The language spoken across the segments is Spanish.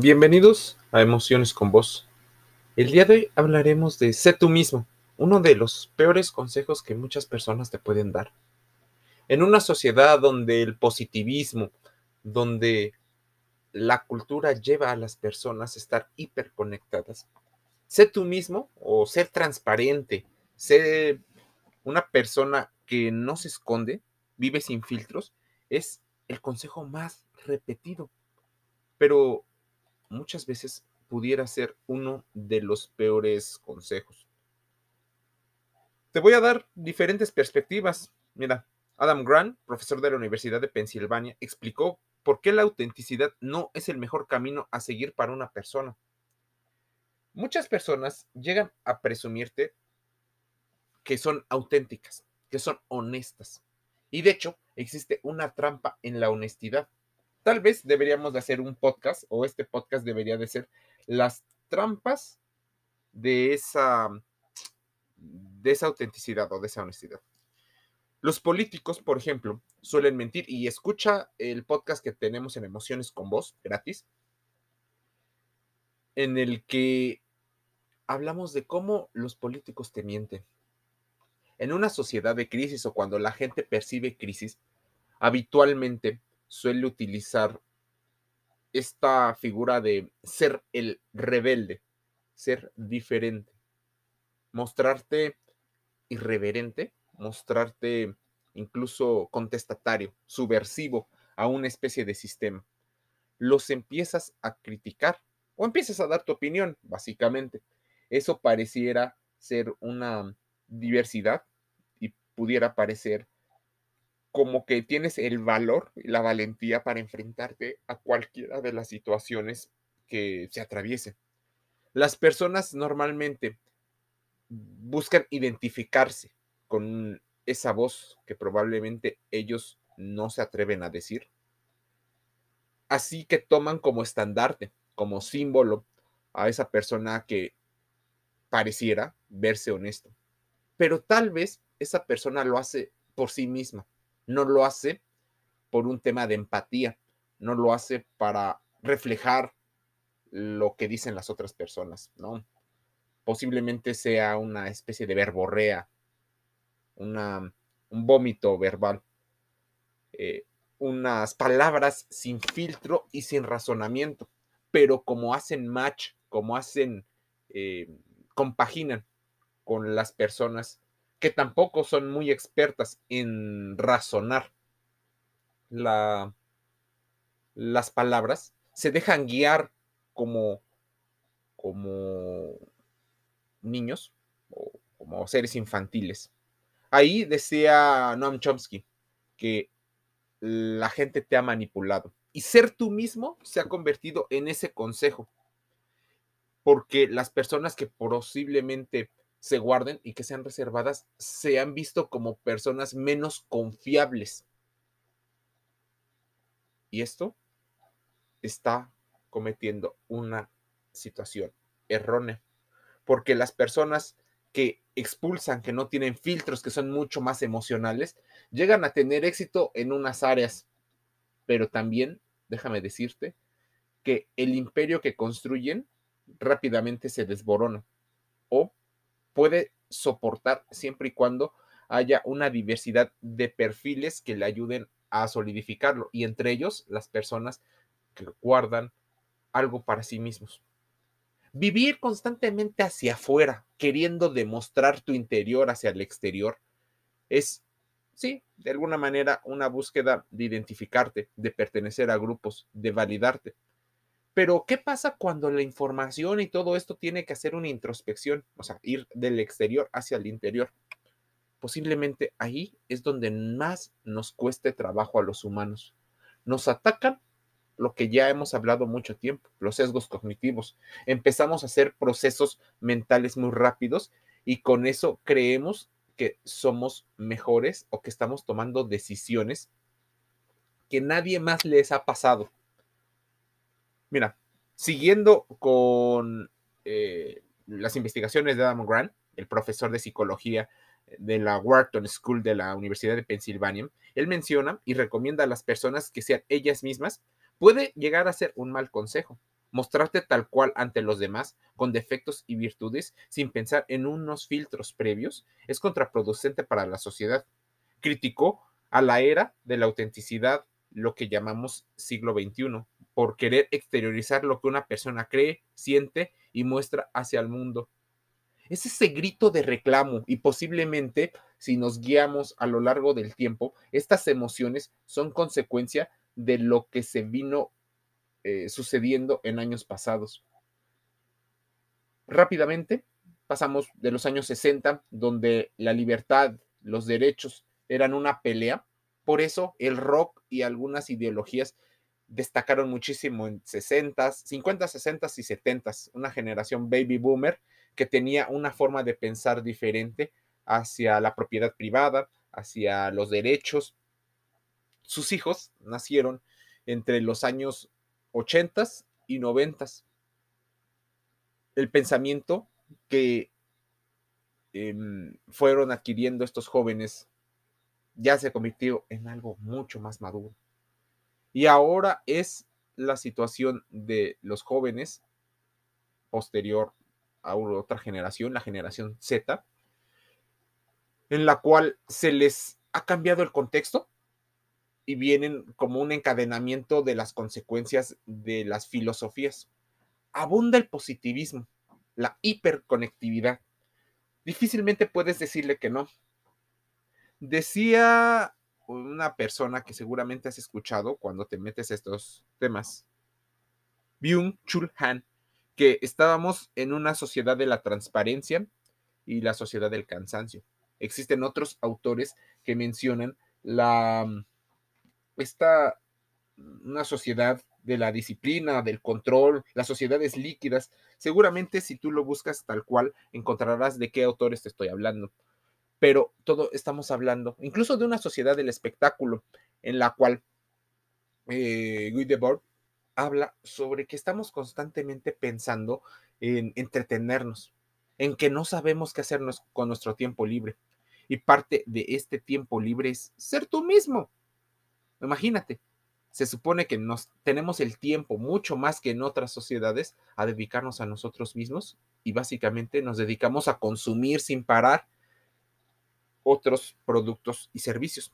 Bienvenidos a Emociones con Vos. El día de hoy hablaremos de sé tú mismo, uno de los peores consejos que muchas personas te pueden dar. En una sociedad donde el positivismo, donde la cultura lleva a las personas a estar hiperconectadas, sé tú mismo o ser transparente, ser una persona que no se esconde, vive sin filtros, es el consejo más repetido. Pero muchas veces pudiera ser uno de los peores consejos. Te voy a dar diferentes perspectivas. Mira, Adam Grant, profesor de la Universidad de Pensilvania, explicó por qué la autenticidad no es el mejor camino a seguir para una persona. Muchas personas llegan a presumirte que son auténticas, que son honestas. Y de hecho, existe una trampa en la honestidad. Tal vez deberíamos de hacer un podcast o este podcast debería de ser las trampas de esa, de esa autenticidad o de esa honestidad. Los políticos, por ejemplo, suelen mentir y escucha el podcast que tenemos en Emociones con Voz, gratis, en el que hablamos de cómo los políticos te mienten. En una sociedad de crisis o cuando la gente percibe crisis, habitualmente suele utilizar esta figura de ser el rebelde, ser diferente, mostrarte irreverente, mostrarte incluso contestatario, subversivo a una especie de sistema. Los empiezas a criticar o empiezas a dar tu opinión, básicamente. Eso pareciera ser una diversidad y pudiera parecer como que tienes el valor y la valentía para enfrentarte a cualquiera de las situaciones que se atraviesen. Las personas normalmente buscan identificarse con esa voz que probablemente ellos no se atreven a decir. Así que toman como estandarte, como símbolo a esa persona que pareciera verse honesto. Pero tal vez esa persona lo hace por sí misma no lo hace por un tema de empatía, no lo hace para reflejar lo que dicen las otras personas, ¿no? Posiblemente sea una especie de verborrea, una, un vómito verbal, eh, unas palabras sin filtro y sin razonamiento, pero como hacen match, como hacen, eh, compaginan con las personas que tampoco son muy expertas en razonar la, las palabras, se dejan guiar como, como niños o como seres infantiles. Ahí decía Noam Chomsky que la gente te ha manipulado y ser tú mismo se ha convertido en ese consejo. Porque las personas que posiblemente se guarden y que sean reservadas, se han visto como personas menos confiables. Y esto está cometiendo una situación errónea, porque las personas que expulsan, que no tienen filtros, que son mucho más emocionales, llegan a tener éxito en unas áreas, pero también, déjame decirte, que el imperio que construyen rápidamente se desborona o puede soportar siempre y cuando haya una diversidad de perfiles que le ayuden a solidificarlo y entre ellos las personas que guardan algo para sí mismos. Vivir constantemente hacia afuera, queriendo demostrar tu interior hacia el exterior, es, sí, de alguna manera una búsqueda de identificarte, de pertenecer a grupos, de validarte. Pero, ¿qué pasa cuando la información y todo esto tiene que hacer una introspección? O sea, ir del exterior hacia el interior. Posiblemente ahí es donde más nos cueste trabajo a los humanos. Nos atacan lo que ya hemos hablado mucho tiempo, los sesgos cognitivos. Empezamos a hacer procesos mentales muy rápidos y con eso creemos que somos mejores o que estamos tomando decisiones que nadie más les ha pasado. Mira, siguiendo con eh, las investigaciones de Adam Grant, el profesor de psicología de la Wharton School de la Universidad de Pensilvania, él menciona y recomienda a las personas que sean ellas mismas, puede llegar a ser un mal consejo, mostrarte tal cual ante los demás, con defectos y virtudes, sin pensar en unos filtros previos, es contraproducente para la sociedad. Criticó a la era de la autenticidad, lo que llamamos siglo XXI, por querer exteriorizar lo que una persona cree, siente y muestra hacia el mundo. Es ese grito de reclamo y posiblemente, si nos guiamos a lo largo del tiempo, estas emociones son consecuencia de lo que se vino eh, sucediendo en años pasados. Rápidamente, pasamos de los años 60, donde la libertad, los derechos eran una pelea. Por eso el rock y algunas ideologías destacaron muchísimo en 60, 50, 60 y 70, una generación baby boomer que tenía una forma de pensar diferente hacia la propiedad privada, hacia los derechos. Sus hijos nacieron entre los años 80 y 90. El pensamiento que em, fueron adquiriendo estos jóvenes ya se convirtió en algo mucho más maduro. Y ahora es la situación de los jóvenes posterior a otra generación, la generación Z, en la cual se les ha cambiado el contexto y vienen como un encadenamiento de las consecuencias de las filosofías. Abunda el positivismo, la hiperconectividad. Difícilmente puedes decirle que no. Decía una persona que seguramente has escuchado cuando te metes estos temas, Byung-Chul Han, que estábamos en una sociedad de la transparencia y la sociedad del cansancio. Existen otros autores que mencionan la esta una sociedad de la disciplina, del control, las sociedades líquidas. Seguramente si tú lo buscas tal cual, encontrarás de qué autores te estoy hablando. Pero todo estamos hablando, incluso de una sociedad del espectáculo, en la cual eh, habla sobre que estamos constantemente pensando en entretenernos, en que no sabemos qué hacer con nuestro tiempo libre. Y parte de este tiempo libre es ser tú mismo. Imagínate, se supone que nos tenemos el tiempo mucho más que en otras sociedades a dedicarnos a nosotros mismos y básicamente nos dedicamos a consumir sin parar otros productos y servicios.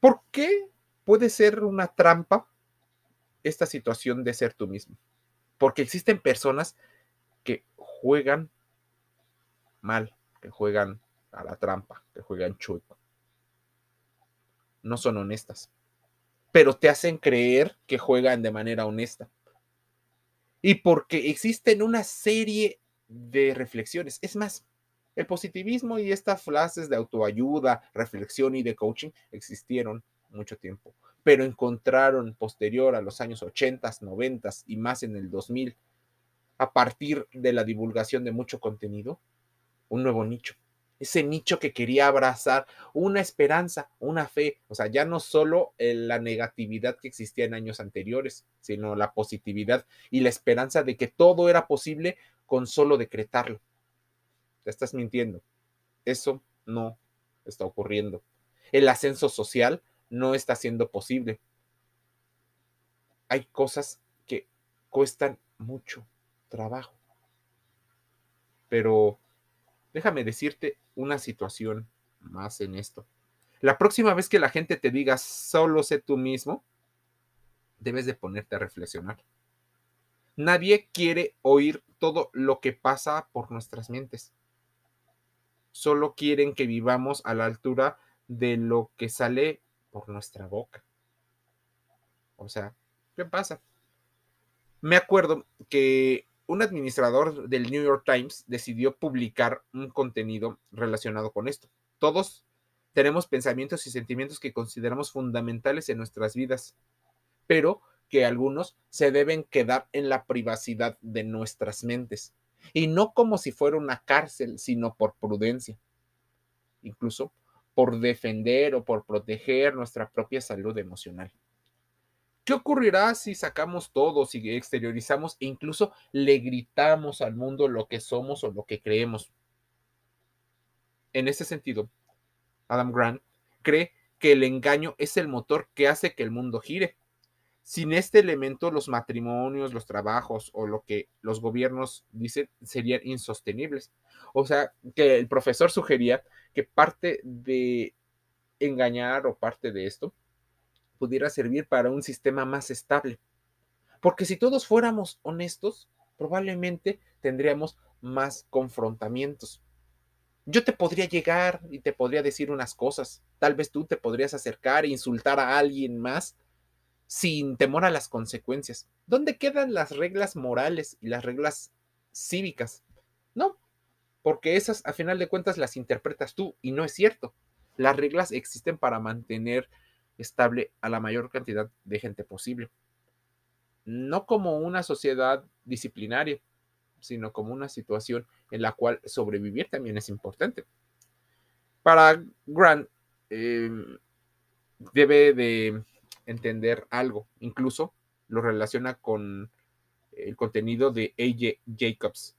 ¿Por qué puede ser una trampa esta situación de ser tú mismo. Porque existen personas que juegan mal, que juegan a la trampa, que juegan chueco. No son honestas, pero te hacen creer que juegan de manera honesta. Y porque existen una serie de reflexiones. Es más, el positivismo y estas frases de autoayuda, reflexión y de coaching existieron mucho tiempo pero encontraron posterior a los años 80, 90 y más en el 2000, a partir de la divulgación de mucho contenido, un nuevo nicho. Ese nicho que quería abrazar una esperanza, una fe, o sea, ya no solo la negatividad que existía en años anteriores, sino la positividad y la esperanza de que todo era posible con solo decretarlo. Te estás mintiendo. Eso no está ocurriendo. El ascenso social no está siendo posible. Hay cosas que cuestan mucho trabajo. Pero déjame decirte una situación más en esto. La próxima vez que la gente te diga solo sé tú mismo, debes de ponerte a reflexionar. Nadie quiere oír todo lo que pasa por nuestras mentes. Solo quieren que vivamos a la altura de lo que sale por nuestra boca. O sea, ¿qué pasa? Me acuerdo que un administrador del New York Times decidió publicar un contenido relacionado con esto. Todos tenemos pensamientos y sentimientos que consideramos fundamentales en nuestras vidas, pero que algunos se deben quedar en la privacidad de nuestras mentes, y no como si fuera una cárcel, sino por prudencia. Incluso por defender o por proteger nuestra propia salud emocional. ¿Qué ocurrirá si sacamos todo, si exteriorizamos e incluso le gritamos al mundo lo que somos o lo que creemos? En ese sentido, Adam Grant cree que el engaño es el motor que hace que el mundo gire. Sin este elemento, los matrimonios, los trabajos o lo que los gobiernos dicen serían insostenibles. O sea, que el profesor sugería que parte de engañar o parte de esto pudiera servir para un sistema más estable. Porque si todos fuéramos honestos, probablemente tendríamos más confrontamientos. Yo te podría llegar y te podría decir unas cosas. Tal vez tú te podrías acercar e insultar a alguien más sin temor a las consecuencias. ¿Dónde quedan las reglas morales y las reglas cívicas? No, porque esas a final de cuentas las interpretas tú y no es cierto. Las reglas existen para mantener estable a la mayor cantidad de gente posible. No como una sociedad disciplinaria, sino como una situación en la cual sobrevivir también es importante. Para Grant, em, debe de entender algo, incluso lo relaciona con el contenido de AJ Jacobs,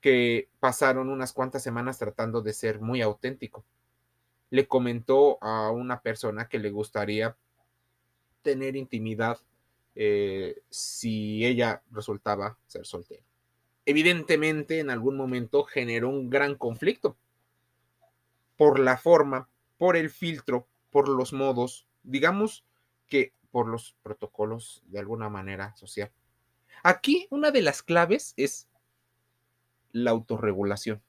que pasaron unas cuantas semanas tratando de ser muy auténtico. Le comentó a una persona que le gustaría tener intimidad eh, si ella resultaba ser soltera evidentemente en algún momento generó un gran conflicto por la forma, por el filtro, por los modos, digamos que por los protocolos de alguna manera social. Aquí una de las claves es la autorregulación.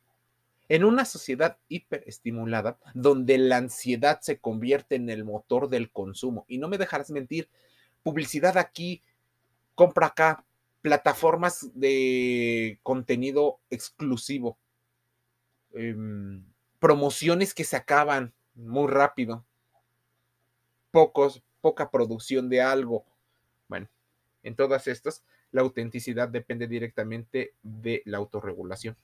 En una sociedad hiperestimulada, donde la ansiedad se convierte en el motor del consumo, y no me dejarás mentir, publicidad aquí, compra acá, plataformas de contenido exclusivo, em, promociones que se acaban muy rápido, pocos, poca producción de algo. Bueno, en todas estas, la autenticidad depende directamente de la autorregulación.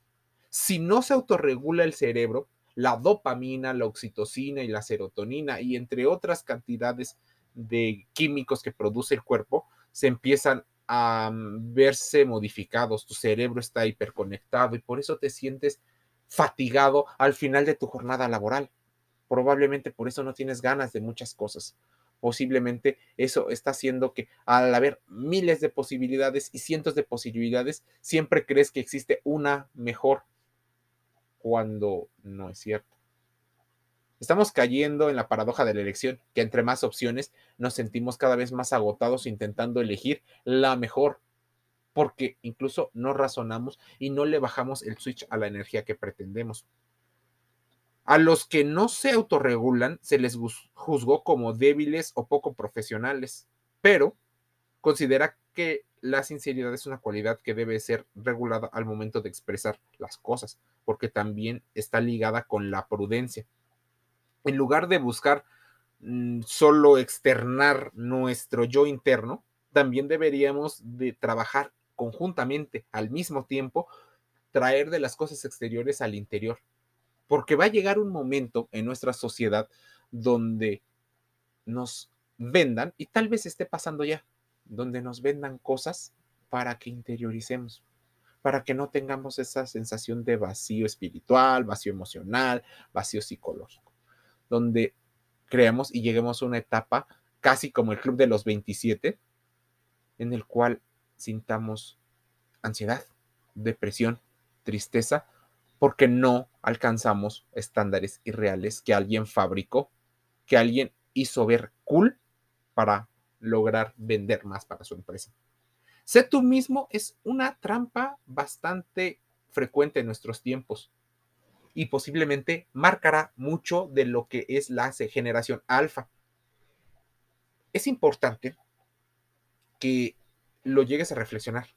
Si no se autorregula el cerebro, la dopamina, la oxitocina y la serotonina y entre otras cantidades de químicos que produce el cuerpo se empiezan a verse modificados, tu cerebro está hiperconectado y por eso te sientes fatigado al final de tu jornada laboral. Probablemente por eso no tienes ganas de muchas cosas. Posiblemente eso está haciendo que al haber miles de posibilidades y cientos de posibilidades, siempre crees que existe una mejor cuando no es cierto. Estamos cayendo en la paradoja de la elección, que entre más opciones nos sentimos cada vez más agotados intentando elegir la mejor, porque incluso no razonamos y no le bajamos el switch a la energía que pretendemos. A los que no se autorregulan se les juzgó como débiles o poco profesionales, pero considera que la sinceridad es una cualidad que debe ser regulada al momento de expresar las cosas, porque también está ligada con la prudencia en lugar de buscar mm, solo externar nuestro yo interno, también deberíamos de trabajar conjuntamente al mismo tiempo, traer de las cosas exteriores al interior. Porque va a llegar un momento en nuestra sociedad donde nos vendan, y tal vez esté pasando ya, donde nos vendan cosas para que interioricemos, para que no tengamos esa sensación de vacío espiritual, vacío emocional, vacío psicológico donde creamos y lleguemos a una etapa casi como el club de los 27, en el cual sintamos ansiedad, depresión, tristeza, porque no alcanzamos estándares irreales que alguien fabricó, que alguien hizo ver cool para lograr vender más para su empresa. Sé tú mismo es una trampa bastante frecuente en nuestros tiempos y posiblemente marcará mucho de lo que es la generación alfa. Es importante que lo llegues a reflexionar.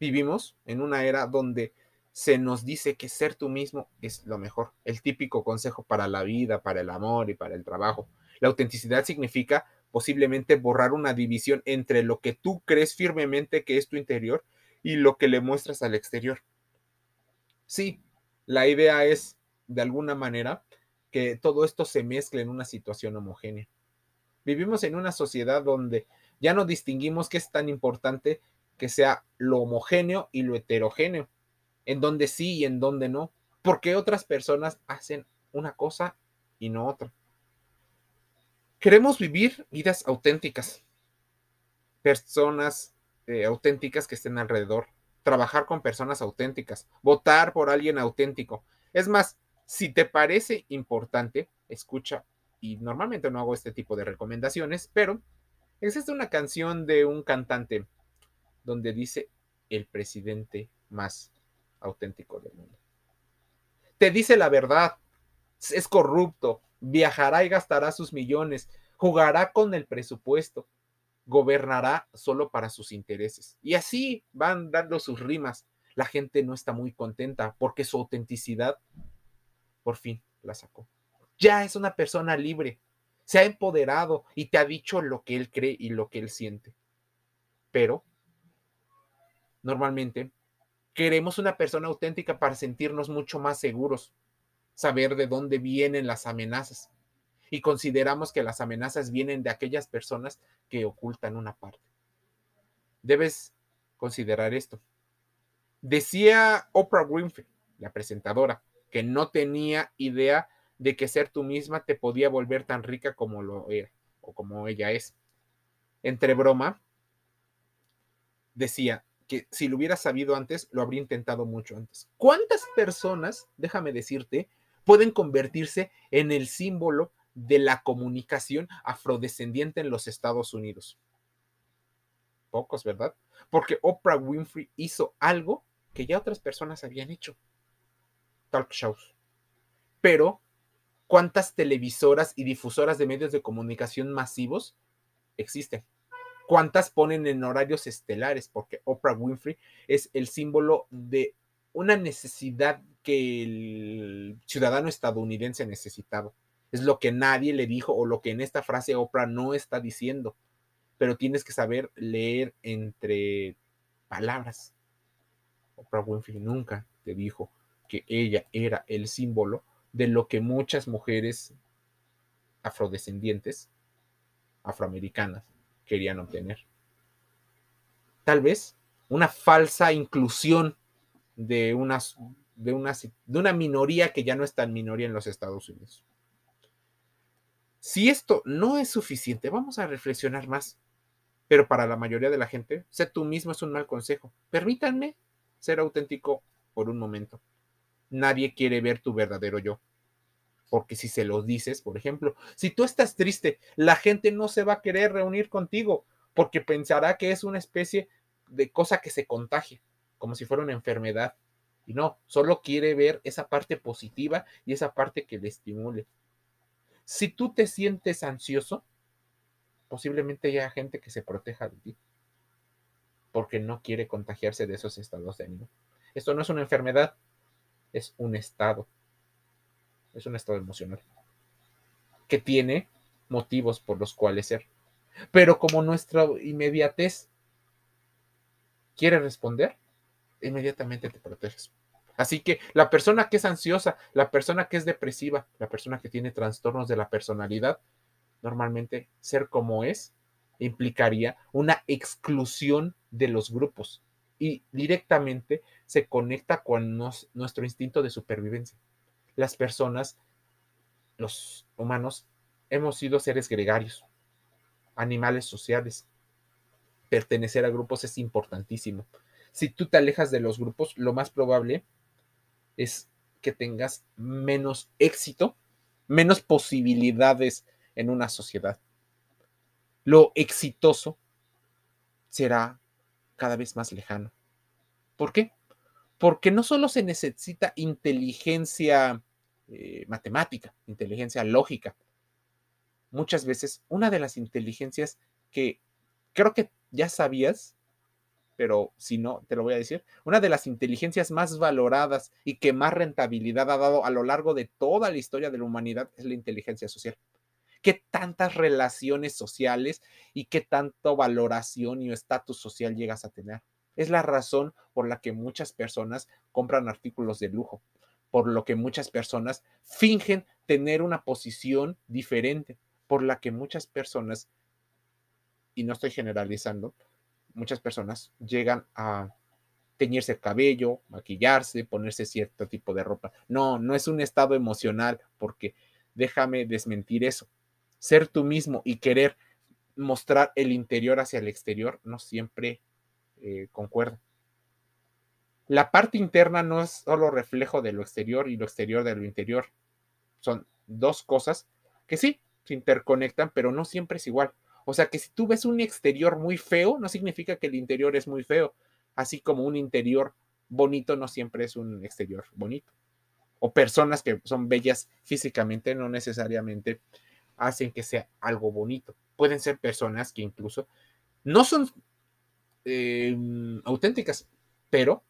Vivimos en una era donde se nos dice que ser tú mismo es lo mejor, el típico consejo para la vida, para el amor y para el trabajo. La autenticidad significa posiblemente borrar una división entre lo que tú crees firmemente que es tu interior y lo que le muestras al exterior. Sí, la idea es, de alguna manera, que todo esto se mezcle en una situación homogénea. Vivimos en una sociedad donde ya no distinguimos qué es tan importante que sea lo homogéneo y lo heterogéneo, en donde sí y en donde no, porque otras personas hacen una cosa y no otra. Queremos vivir vidas auténticas, personas eh, auténticas que estén alrededor, trabajar con personas auténticas, votar por alguien auténtico. Es más, si te parece importante, escucha, y normalmente no hago este tipo de recomendaciones, pero existe una canción de un cantante donde dice el presidente más auténtico del mundo. Te dice la verdad, es corrupto, viajará y gastará sus millones, jugará con el presupuesto, gobernará solo para sus intereses. Y así van dando sus rimas. La gente no está muy contenta porque su autenticidad por fin la sacó. Ya es una persona libre, se ha empoderado y te ha dicho lo que él cree y lo que él siente. Pero normalmente queremos una persona auténtica para sentirnos mucho más seguros, saber de dónde vienen las amenazas. Y consideramos que las amenazas vienen de aquellas personas que ocultan una parte. Debes considerar esto. Decía Oprah Winfrey, la presentadora, que no tenía idea de que ser tú misma te podía volver tan rica como lo era o como ella es. Entre broma, decía, que si lo hubiera sabido antes, lo habría intentado mucho antes. ¿Cuántas personas, déjame decirte, pueden convertirse en el símbolo de la comunicación afrodescendiente en los Estados Unidos? Pocos, ¿verdad? Porque Oprah Winfrey hizo algo que ya otras personas habían hecho. Talk shows. Pero, ¿cuántas televisoras y difusoras de medios de comunicación masivos existen? Cuántas ponen en horarios estelares, porque Oprah Winfrey es el símbolo de una necesidad que el ciudadano estadounidense necesitaba. Es lo que nadie le dijo o lo que en esta frase Oprah no está diciendo, pero tienes que saber leer entre palabras. Oprah Winfrey nunca te dijo que ella era el símbolo de lo que muchas mujeres afrodescendientes, afroamericanas, querían obtener. Tal vez una falsa inclusión de, unas, de, una, de una minoría que ya no es tan minoría en los Estados Unidos. Si esto no es suficiente, vamos a reflexionar más. Pero para la mayoría de la gente, sé tú mismo es un mal consejo. Permítanme ser auténtico por un momento. Nadie quiere ver tu verdadero yo. Porque si se lo dices, por ejemplo, si tú estás triste, la gente no se va a querer reunir contigo porque pensará que es una especie de cosa que se contagia, como si fuera una enfermedad. Y no, solo quiere ver esa parte positiva y esa parte que le estimule. Si tú te sientes ansioso, posiblemente haya gente que se proteja de ti porque no quiere contagiarse de esos estados de ánimo. Esto no es una enfermedad, es un estado es un estado emocional que tiene motivos por los cuales ser. Pero como nuestra inmediatez quiere responder, inmediatamente te proteges. Así que la persona que es ansiosa, la persona que es depresiva, la persona que tiene trastornos de la personalidad, normalmente ser como es implicaría una exclusión de los grupos y directamente se conecta con nuestro instinto de supervivencia las personas, los humanos, hemos sido seres gregarios, animales sociales. Pertenecer a grupos es importantísimo. Si tú te alejas de los grupos, lo más probable es que tengas menos éxito, menos posibilidades en una sociedad. Lo exitoso será cada vez más lejano. ¿Por qué? Porque no solo se necesita inteligencia eh, matemática, inteligencia lógica. Muchas veces una de las inteligencias que creo que ya sabías, pero si no, te lo voy a decir, una de las inteligencias más valoradas y que más rentabilidad ha dado a lo largo de toda la historia de la humanidad es la inteligencia social. ¿Qué tantas relaciones sociales y qué tanto valoración y estatus social llegas a tener? Es la razón por la que muchas personas compran artículos de lujo, por lo que muchas personas fingen tener una posición diferente, por la que muchas personas, y no estoy generalizando, muchas personas llegan a teñirse el cabello, maquillarse, ponerse cierto tipo de ropa. No, no es un estado emocional, porque déjame desmentir eso. Ser tú mismo y querer mostrar el interior hacia el exterior no siempre eh, concuerda. La parte interna no es solo reflejo de lo exterior y lo exterior de lo interior. Son dos cosas que sí se interconectan, pero no siempre es igual. O sea que si tú ves un exterior muy feo, no significa que el interior es muy feo, así como un interior bonito no siempre es un exterior bonito. O personas que son bellas físicamente no necesariamente hacen que sea algo bonito. Pueden ser personas que incluso no son em, auténticas, pero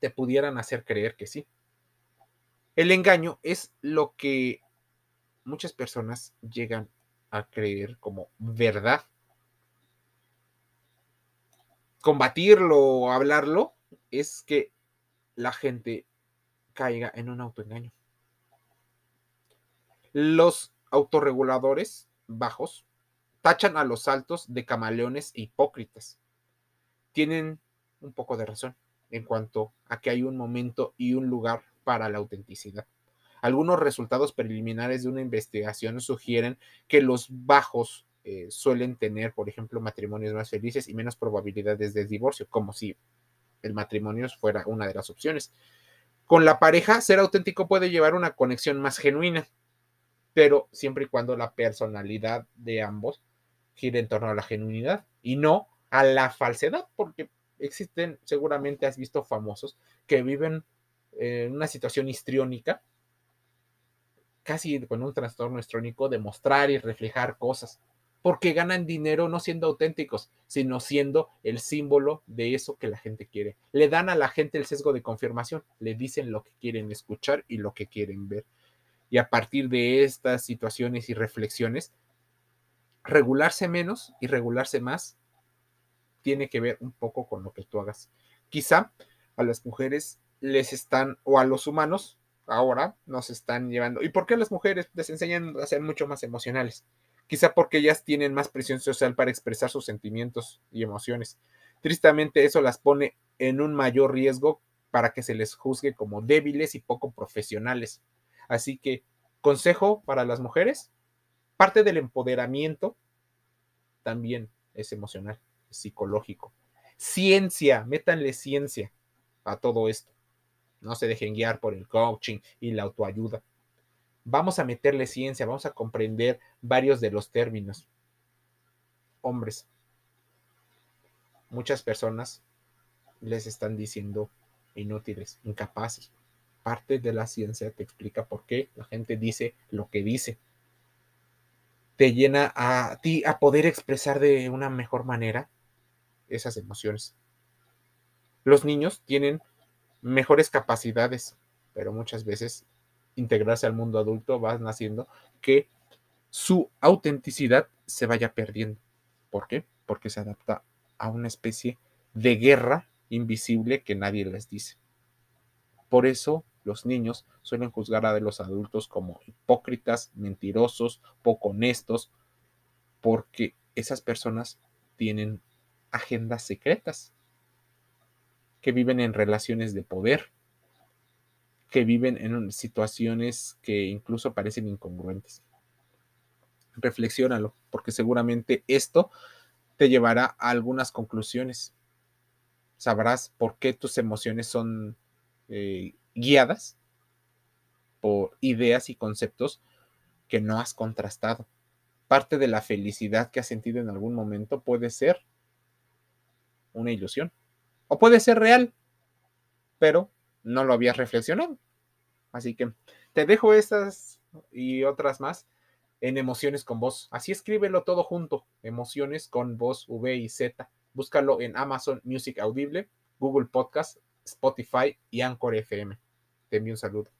te pudieran hacer creer que sí. El engaño es lo que muchas personas llegan a creer como verdad. Combatirlo o hablarlo es que la gente caiga en un autoengaño. Los autorreguladores bajos tachan a los altos de camaleones e hipócritas. Tienen un poco de razón en cuanto a que hay un momento y un lugar para la autenticidad. Algunos resultados preliminares de una investigación sugieren que los bajos eh, suelen tener, por ejemplo, matrimonios más felices y menos probabilidades de divorcio, como si el matrimonio fuera una de las opciones. Con la pareja, ser auténtico puede llevar una conexión más genuina, pero siempre y cuando la personalidad de ambos gire en torno a la genuinidad y no a la falsedad, porque existen, seguramente has visto famosos que viven en una situación histriónica, casi con un trastorno histrónico, de mostrar y reflejar cosas, porque ganan dinero no siendo auténticos, sino siendo el símbolo de eso que la gente quiere. Le dan a la gente el sesgo de confirmación, le dicen lo que quieren escuchar y lo que quieren ver. Y a partir de estas situaciones y reflexiones, regularse menos y regularse más tiene que ver un poco con lo que tú hagas. Quizá a las mujeres les están, o a los humanos, ahora nos están llevando. ¿Y por qué las mujeres les enseñan a ser mucho más emocionales? Quizá porque ellas tienen más presión social para expresar sus sentimientos y emociones. Tristemente eso las pone en un mayor riesgo para que se les juzgue como débiles y poco profesionales. Así que, consejo para las mujeres, parte del empoderamiento también es emocional psicológico. Ciencia, métanle ciencia a todo esto. No se dejen guiar por el coaching y la autoayuda. Vamos a meterle ciencia, vamos a comprender varios de los términos. Hombres, muchas personas les están diciendo inútiles, incapaces. Parte de la ciencia te explica por qué la gente dice lo que dice. Te llena a ti a poder expresar de una mejor manera esas emociones. Los niños tienen mejores capacidades, pero muchas veces integrarse al mundo adulto va haciendo que su autenticidad se vaya perdiendo. ¿Por qué? Porque se adapta a una especie de guerra invisible que nadie les dice. Por eso los niños suelen juzgar a los adultos como hipócritas, mentirosos, poco honestos, porque esas personas tienen agendas secretas, que viven en relaciones de poder, que viven en situaciones que incluso parecen incongruentes. Reflexiónalo, porque seguramente esto te llevará a algunas conclusiones. Sabrás por qué tus emociones son eh, guiadas por ideas y conceptos que no has contrastado. Parte de la felicidad que has sentido en algún momento puede ser una ilusión. O puede ser real, pero no lo habías reflexionado. Así que te dejo estas y otras más en Emociones con Voz. Así escríbelo todo junto, Emociones con Voz V y Z. Búscalo en Amazon Music Audible, Google Podcast, Spotify y Anchor FM. Te envío un saludo.